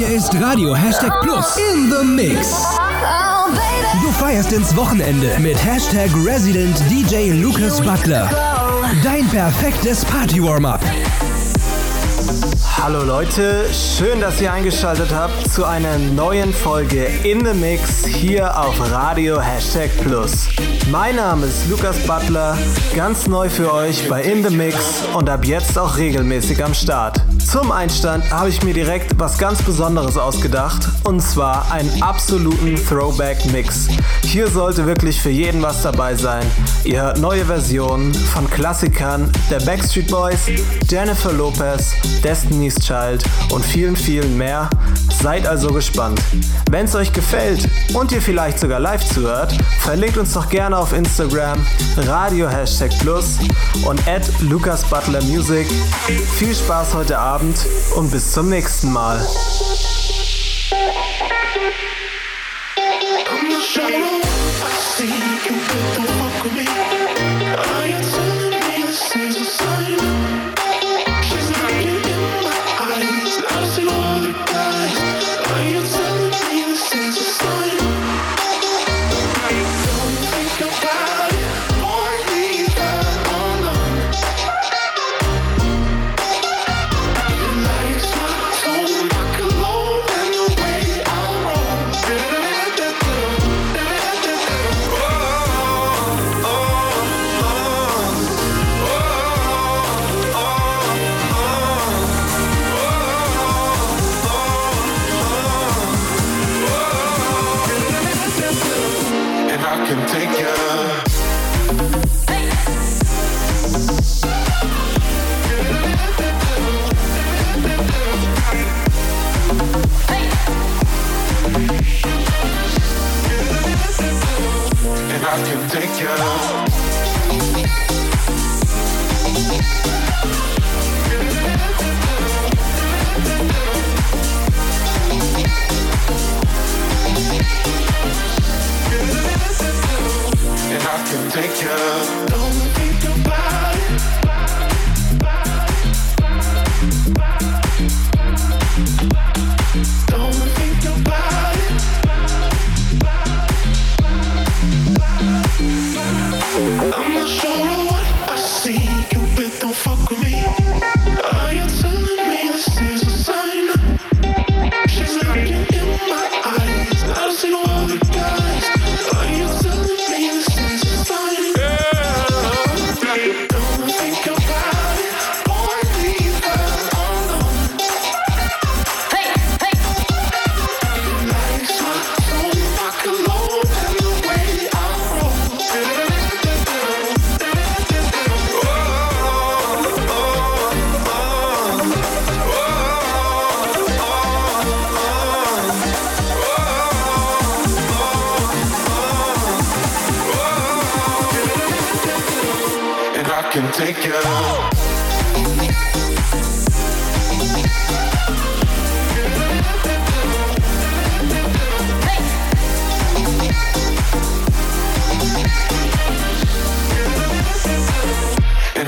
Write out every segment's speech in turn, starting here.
Hier ist Radio Hashtag Plus in the Mix. Du feierst ins Wochenende mit Hashtag Resident DJ Lucas Butler. Dein perfektes Party-Warm-Up. Hallo Leute, schön, dass ihr eingeschaltet habt zu einer neuen Folge In the Mix hier auf Radio Hashtag Plus. Mein Name ist Lukas Butler, ganz neu für euch bei In the Mix und ab jetzt auch regelmäßig am Start. Zum Einstand habe ich mir direkt was ganz Besonderes ausgedacht und zwar einen absoluten Throwback-Mix. Hier sollte wirklich für jeden was dabei sein. Ihr hört neue Versionen von Klassikern der Backstreet Boys, Jennifer Lopez, Destiny's Child und vielen, vielen mehr. Seid also gespannt. Wenn es euch gefällt und ihr vielleicht sogar live zuhört, verlinkt uns doch gerne auf Instagram Radio Hashtag Plus und add Lucas Butler Music. Viel Spaß heute Abend und bis zum nächsten Mal. and I can take you. And I can take you. Can take you. Don't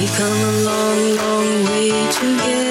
We've come a long, long way together.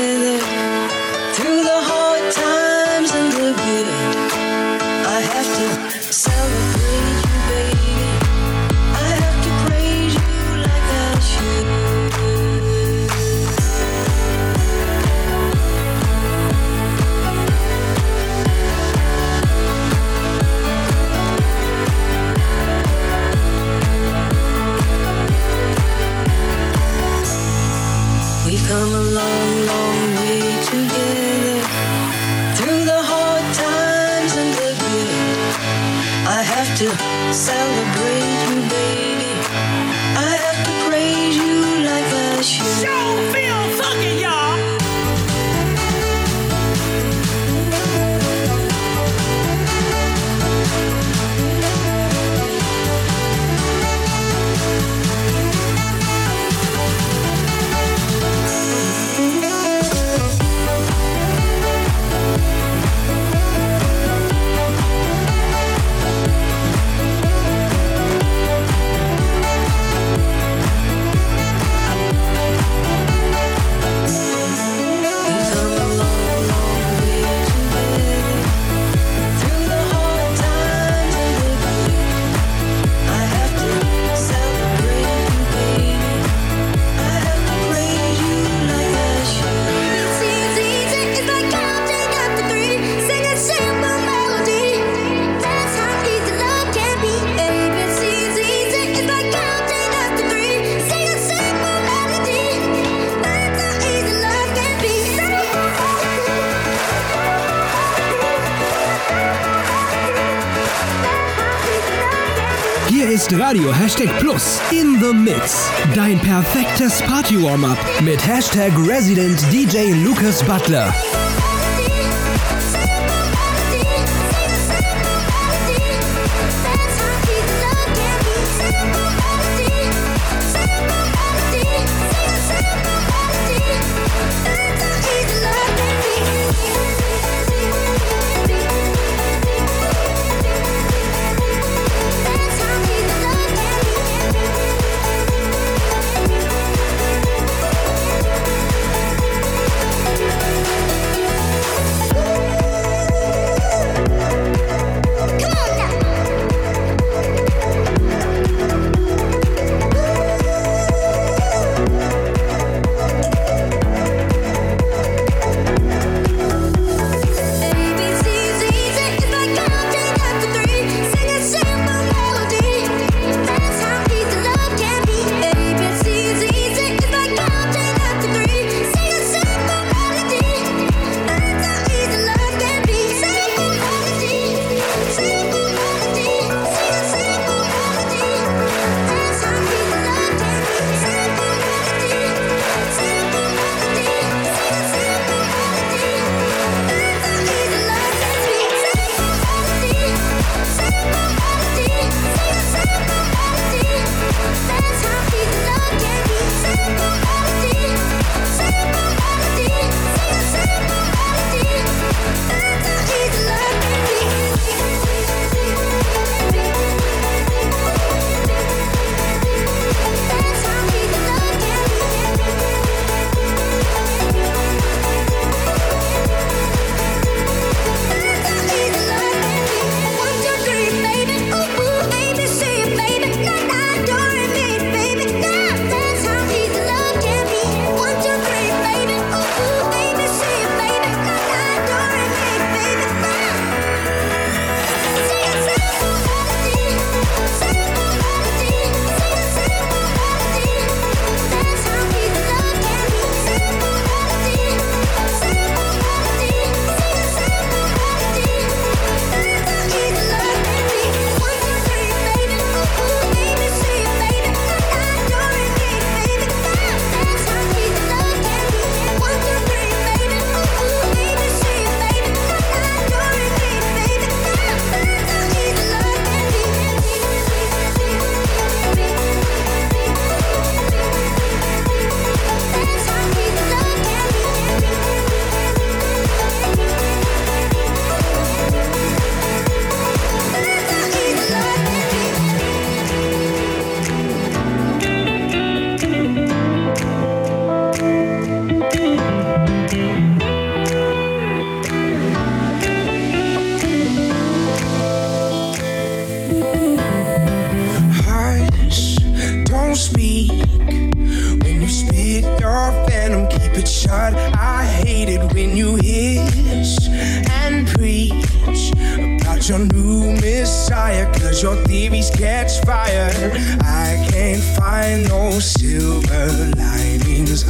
Radio Hashtag Plus in the Mix. Dein perfektes Party-Warm-Up mit Hashtag Resident DJ Lucas Butler.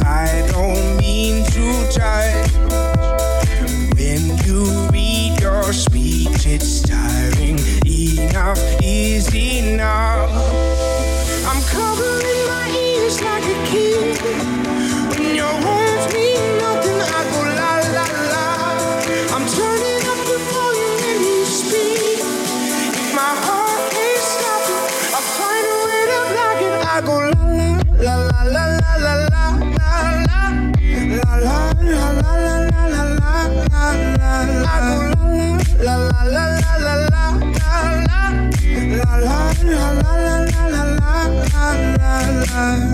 I don't mean to judge. When you read your speech, it's tiring. Enough is enough. time.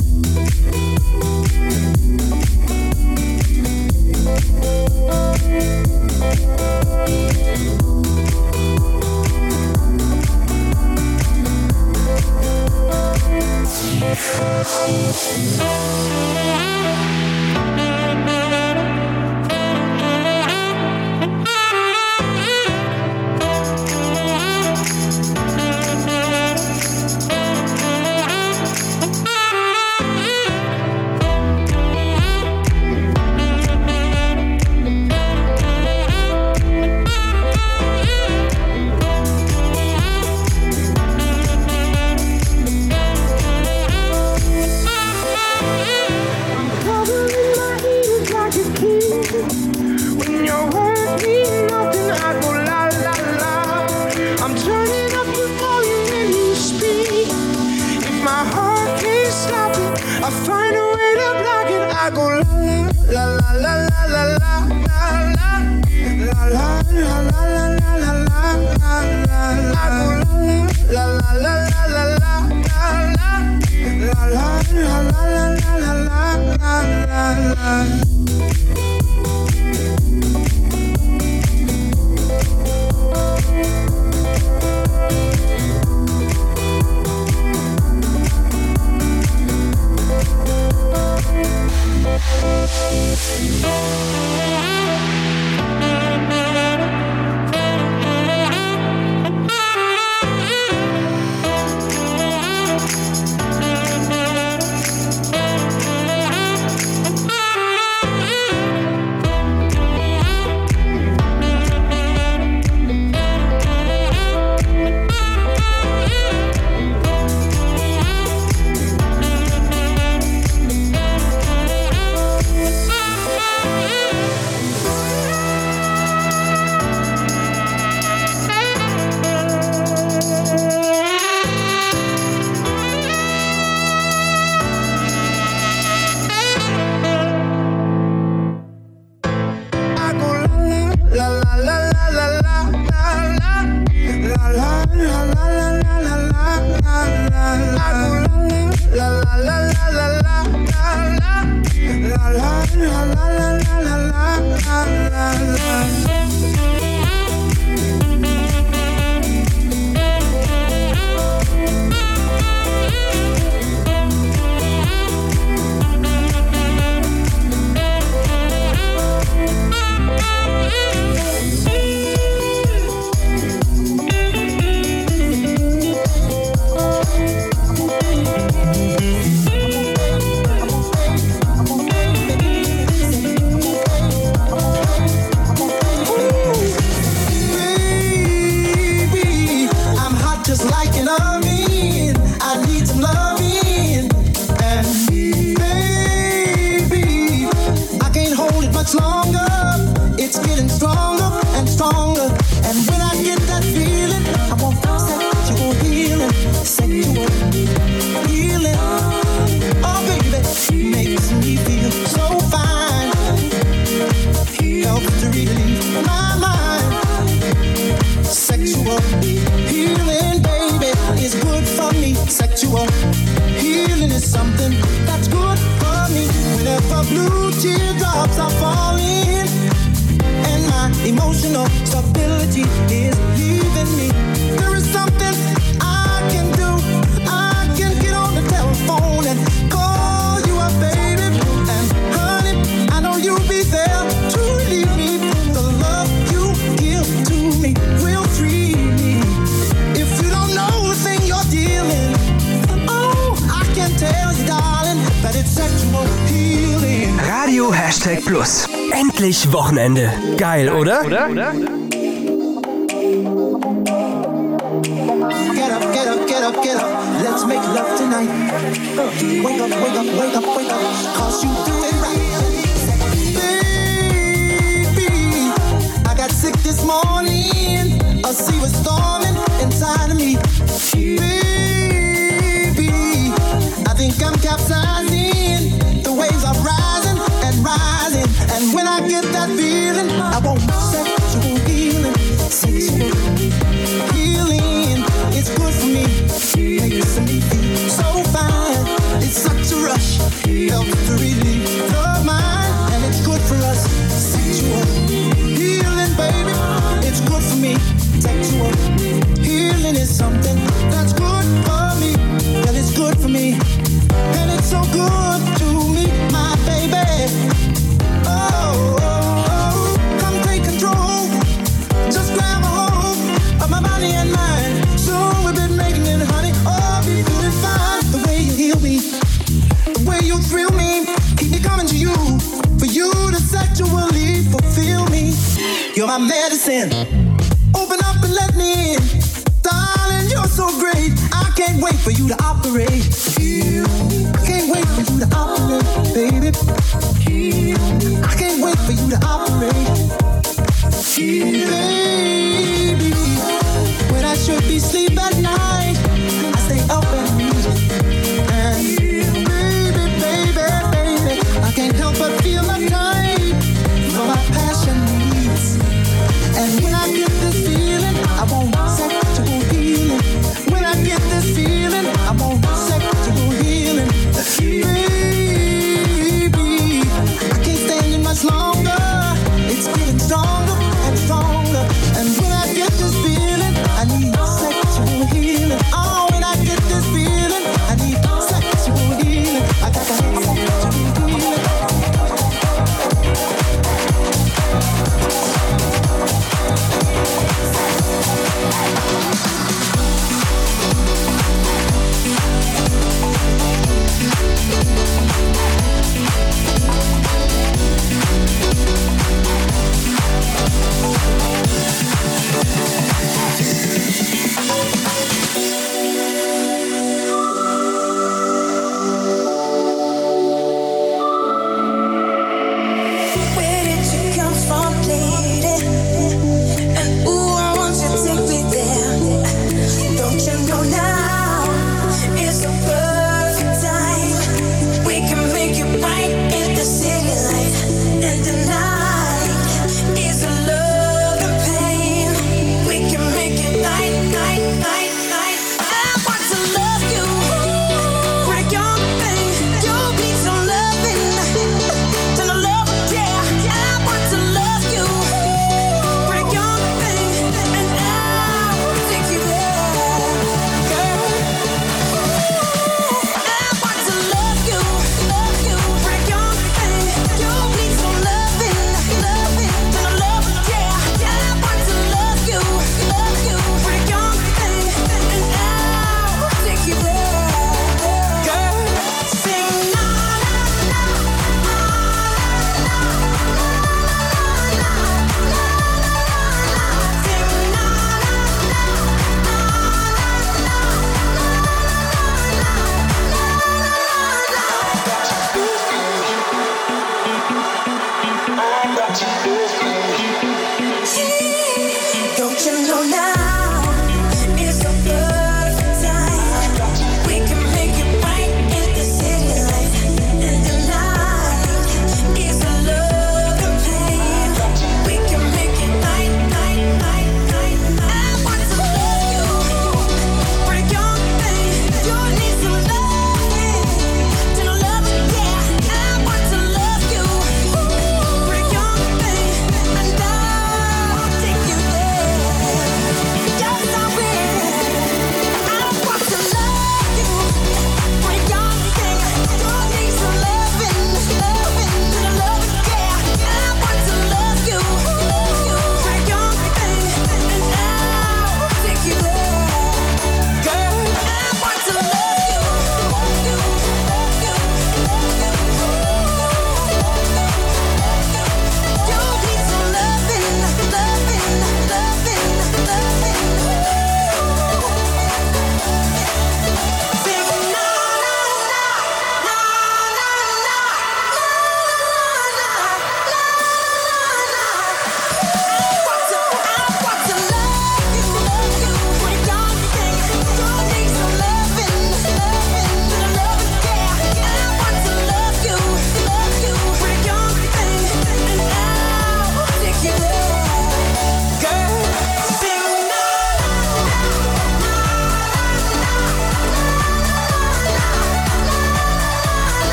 Wochenende. Geil, oder? Oder? oder?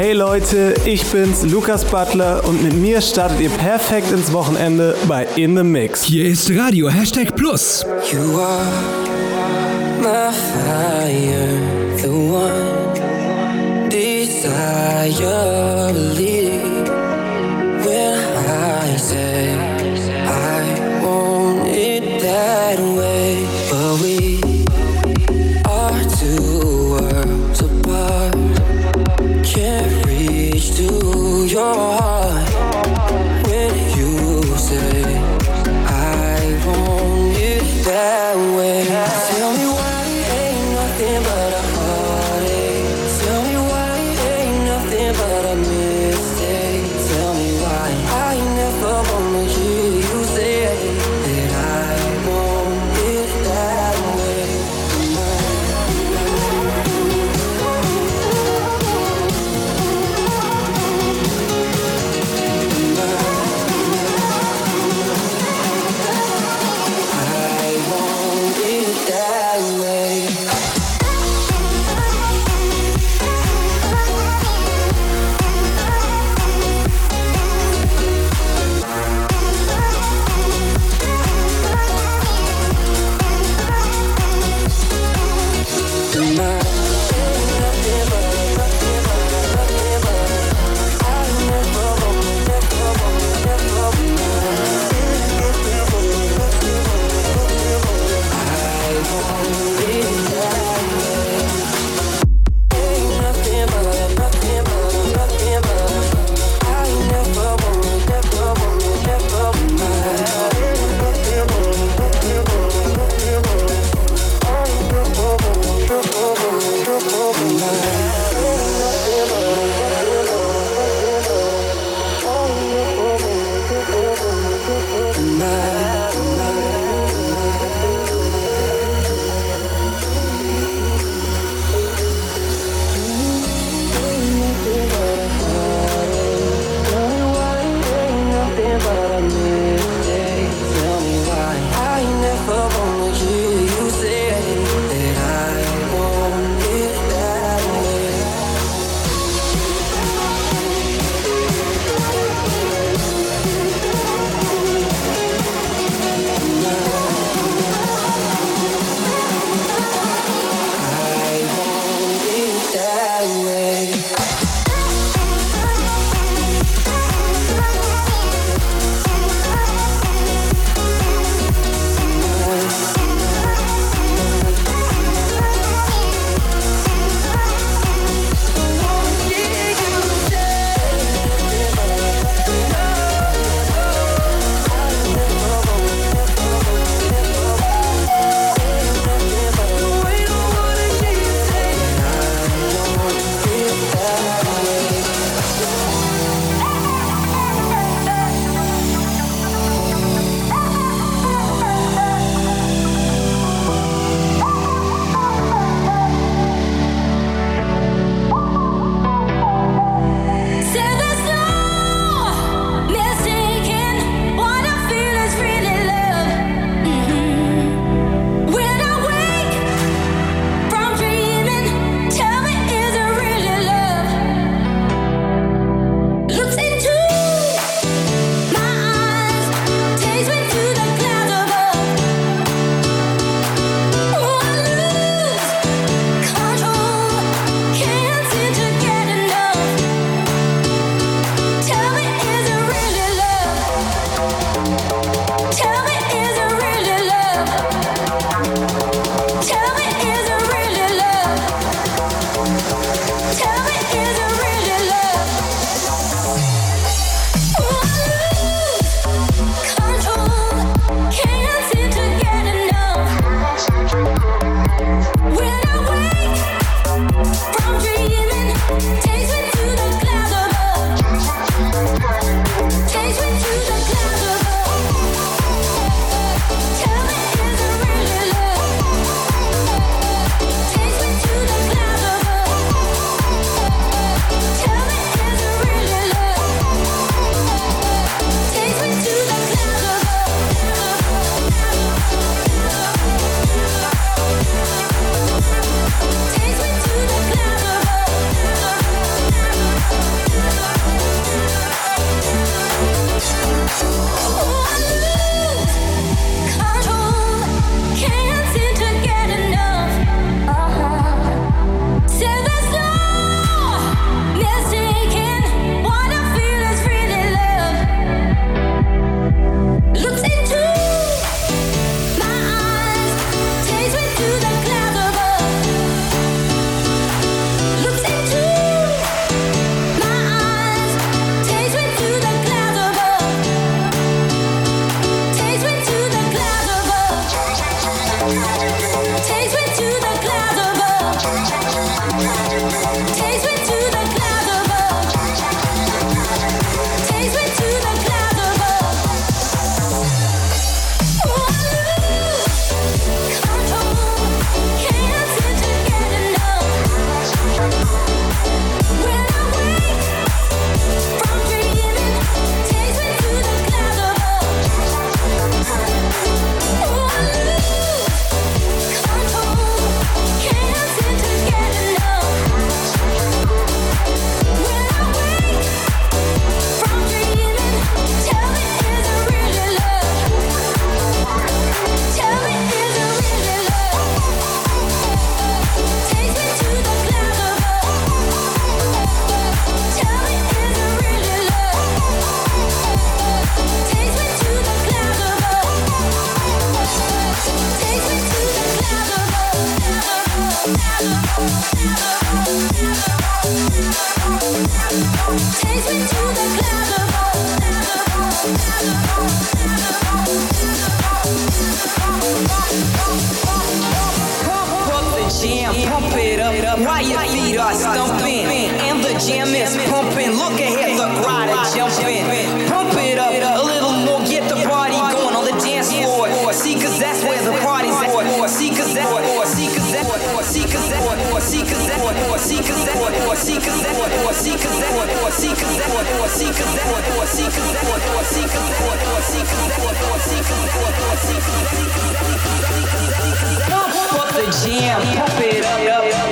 Hey Leute, ich bin's, Lukas Butler und mit mir startet ihr perfekt ins Wochenende bei In the Mix. Hier ist Radio Hashtag Plus. You are my fire, the one desire, believe Pump the jam, pump it up.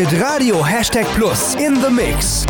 mit Radio Hashtag Plus in the Mix.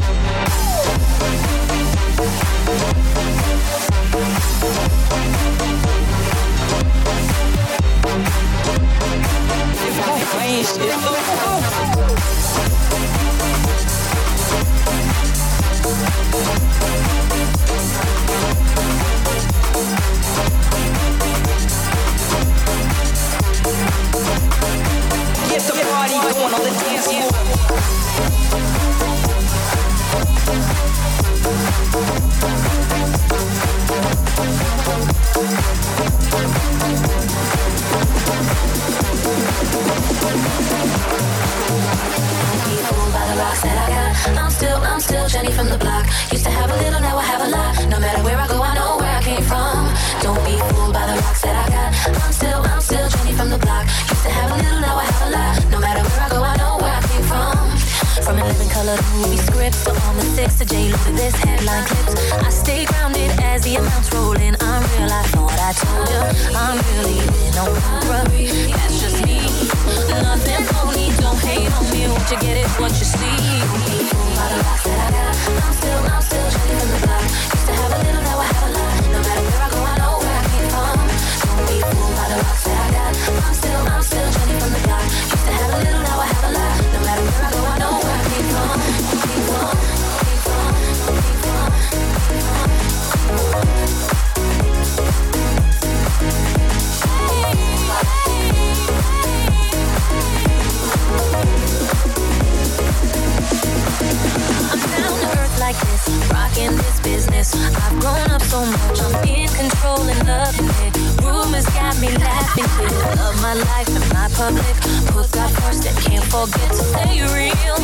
Life and my public. Put God first and can't forget to stay real.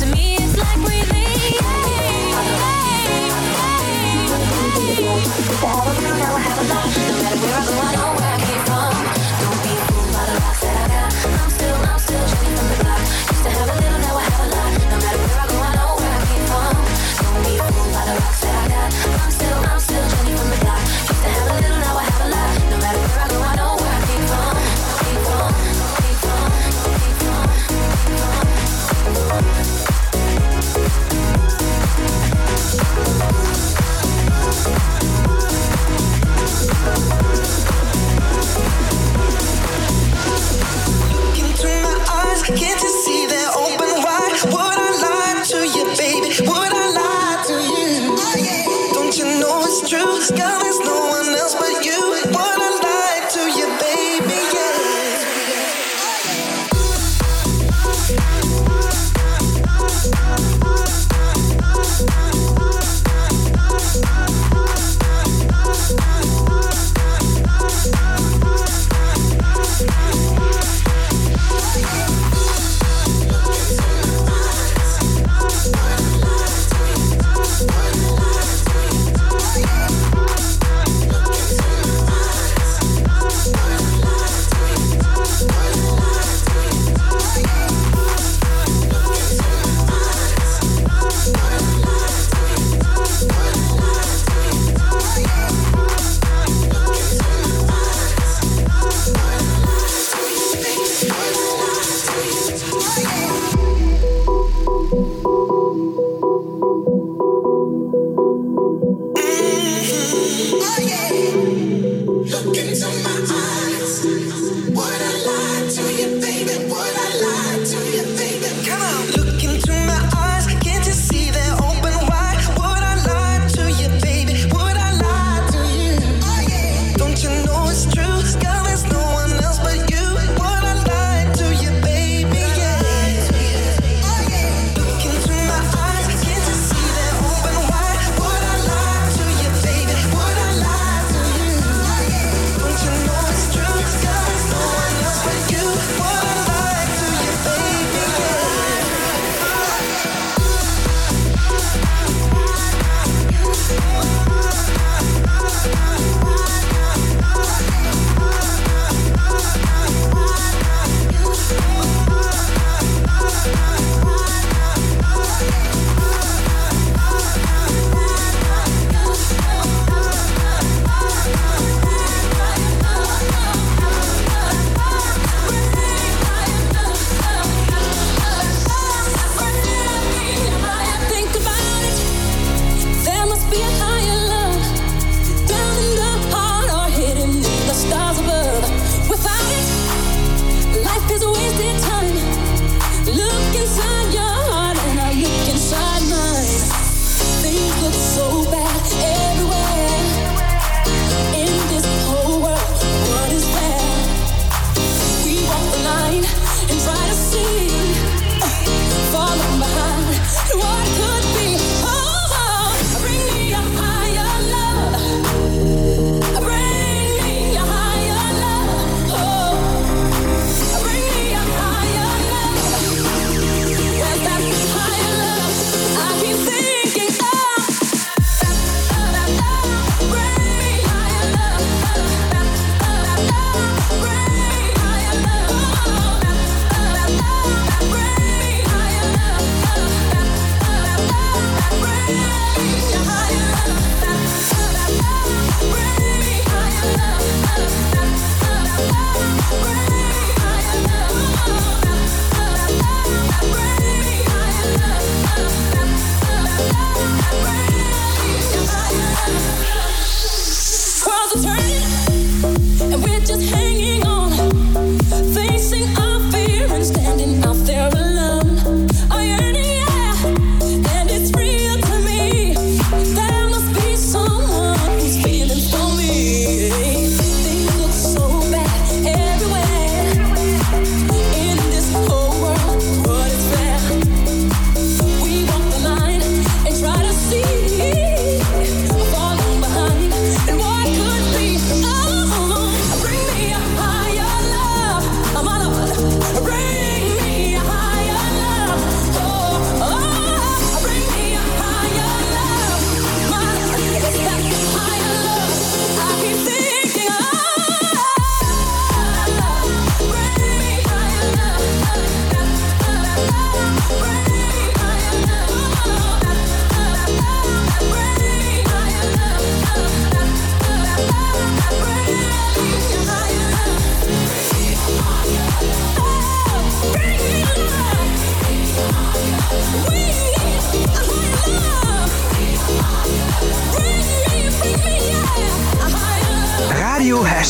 To me, it's like breathing. Where I go, I know where I came from. Don't be fooled by the rocks that I got. I'm still, I'm still from the block. Used to have a little, can't you see?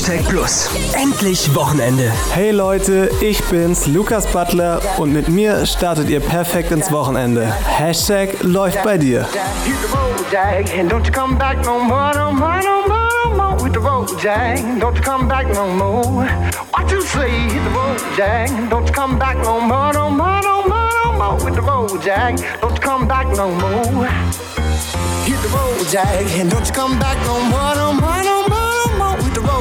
Hashtag Plus. Endlich Wochenende. Hey Leute, ich bin's, Lukas Butler und mit mir startet ihr perfekt ins Wochenende. Hashtag läuft bei dir. Hit the road, Jack, and don't you come back no more, no more, no more.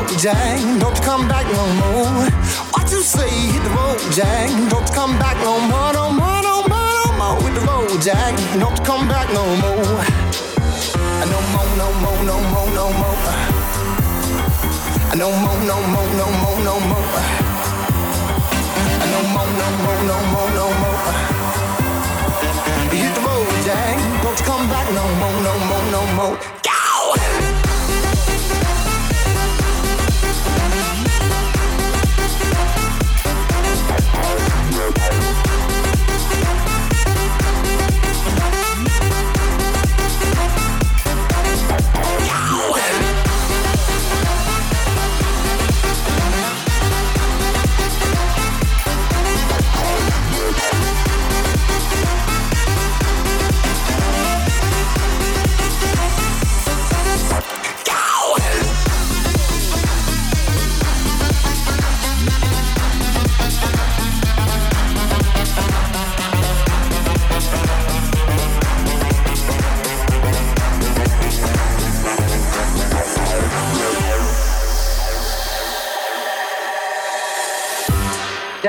road, Jack, don't come back no more. What you say, hit the road, Jack, don't come back no more, no more, no more, no more. Hit the road, Jack, don't come back no more. No more, no more, no more, no more. No more, no more, no more, no more. No more, no more, no more, no more. Hit the road, Jack, don't come back no more, no more, no more. Go!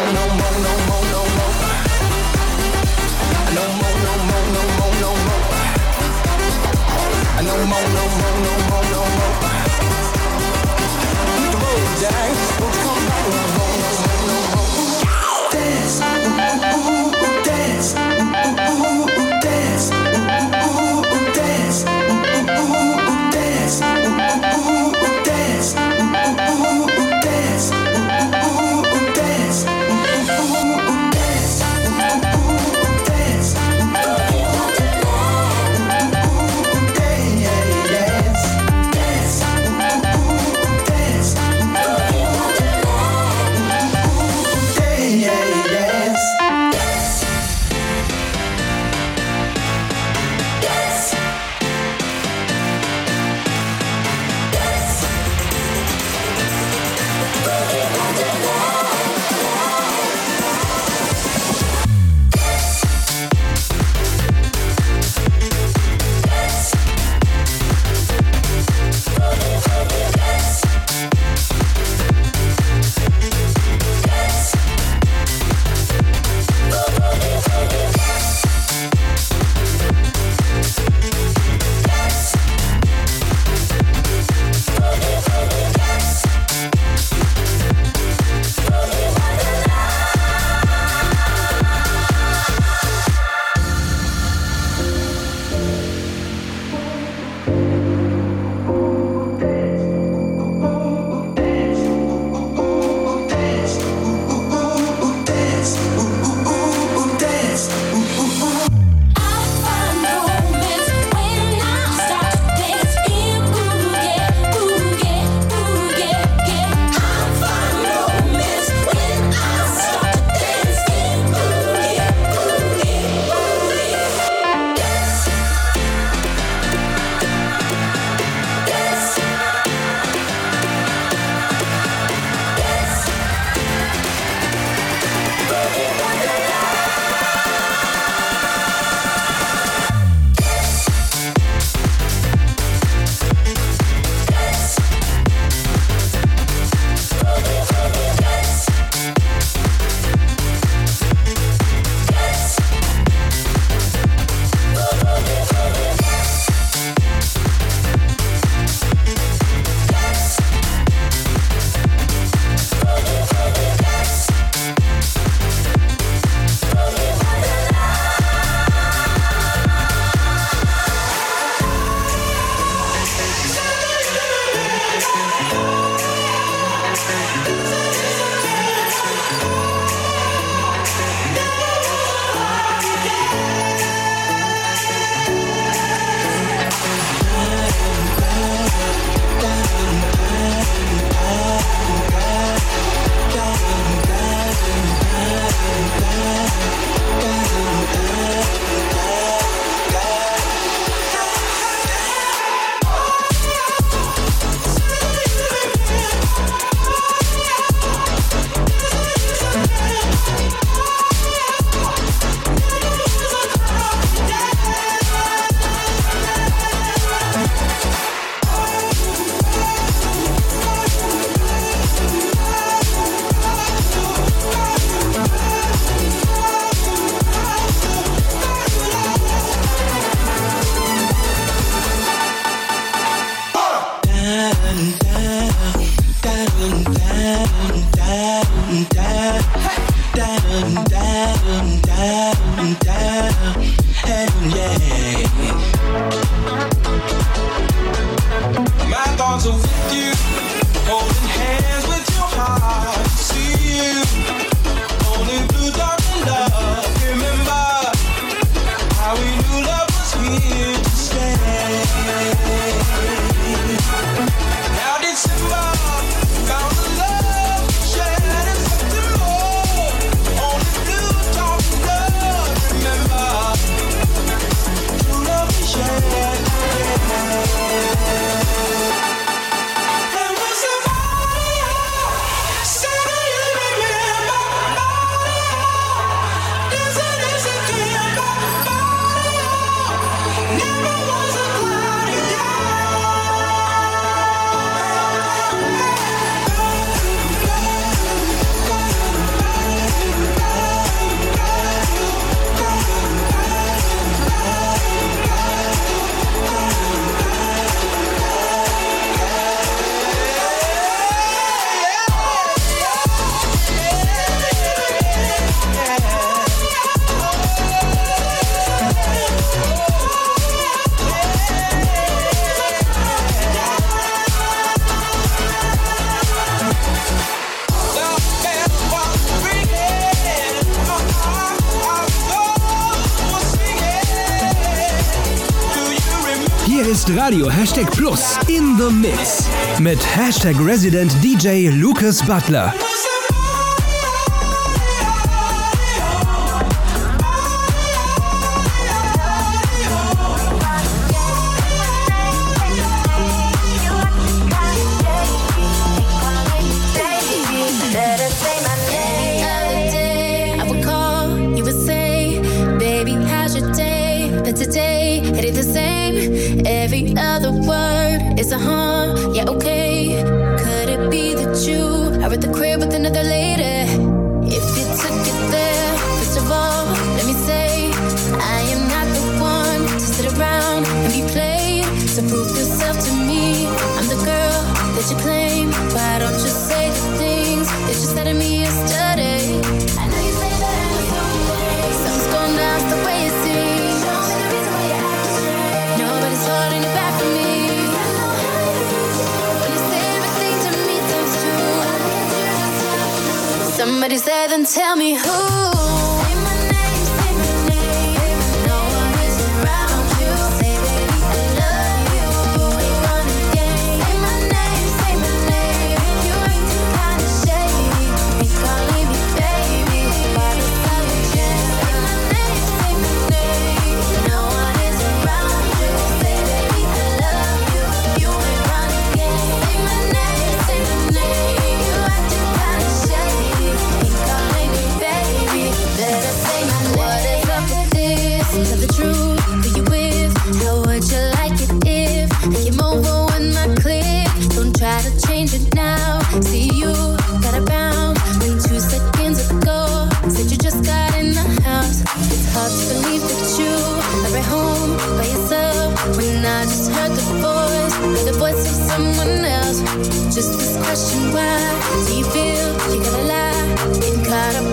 No. know My thoughts are with you. The Mix mit Hashtag Resident DJ Lucas Butler. Tell me who Do you feel You gonna lie? Getting cut up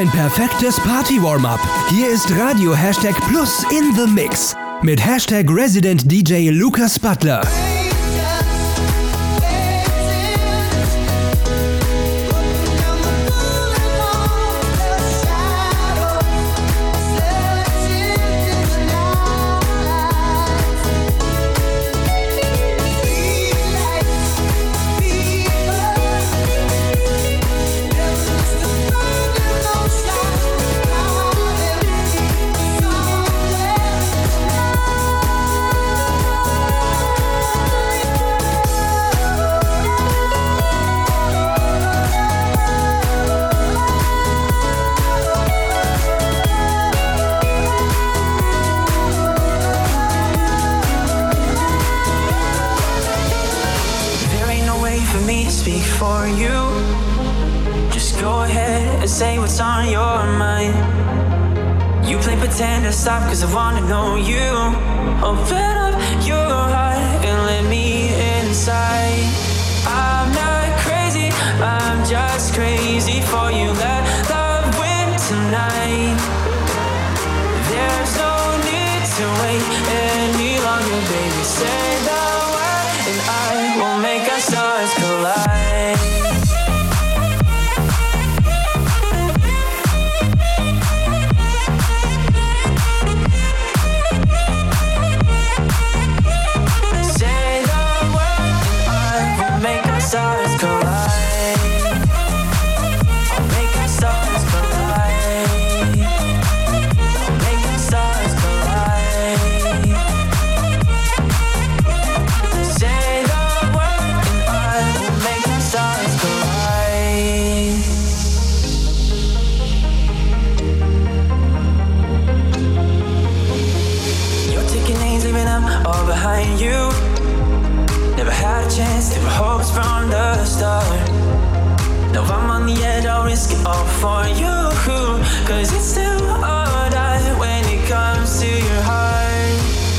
Dein perfektes Party-Warm-up. Hier ist Radio Hashtag Plus in the Mix. Mit Hashtag Resident DJ Lucas Butler. Never had a chance, there were hopes from the start. Now I'm on the edge, I'll risk it all for you. Cause it's all die when it comes to your heart.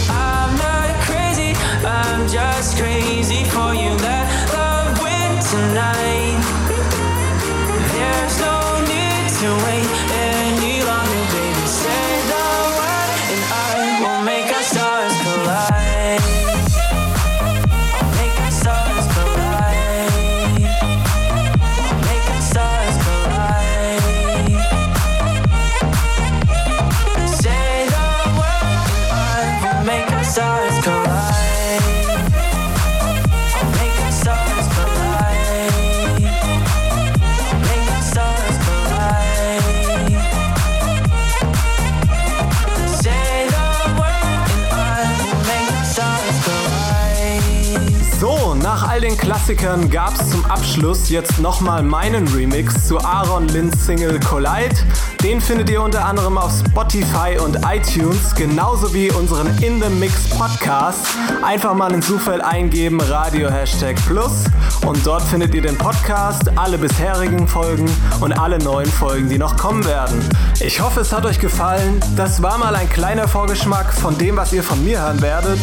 I'm not crazy, I'm just crazy for you. Let love win tonight. Klassikern gab's zum Abschluss jetzt nochmal meinen Remix zu Aaron Lins Single Collide. Den findet ihr unter anderem auf Spotify und iTunes, genauso wie unseren In the Mix Podcast. Einfach mal ins Suchfeld eingeben, Radio Hashtag Plus und dort findet ihr den Podcast, alle bisherigen Folgen und alle neuen Folgen, die noch kommen werden. Ich hoffe, es hat euch gefallen. Das war mal ein kleiner Vorgeschmack von dem, was ihr von mir hören werdet.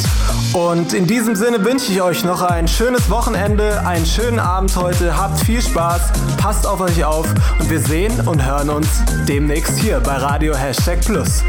Und in diesem Sinne wünsche ich euch noch ein schönes Wochenende, einen schönen Abend heute. Habt viel Spaß, passt auf euch auf und wir sehen und hören uns demnächst hier bei Radio Hashtag Plus.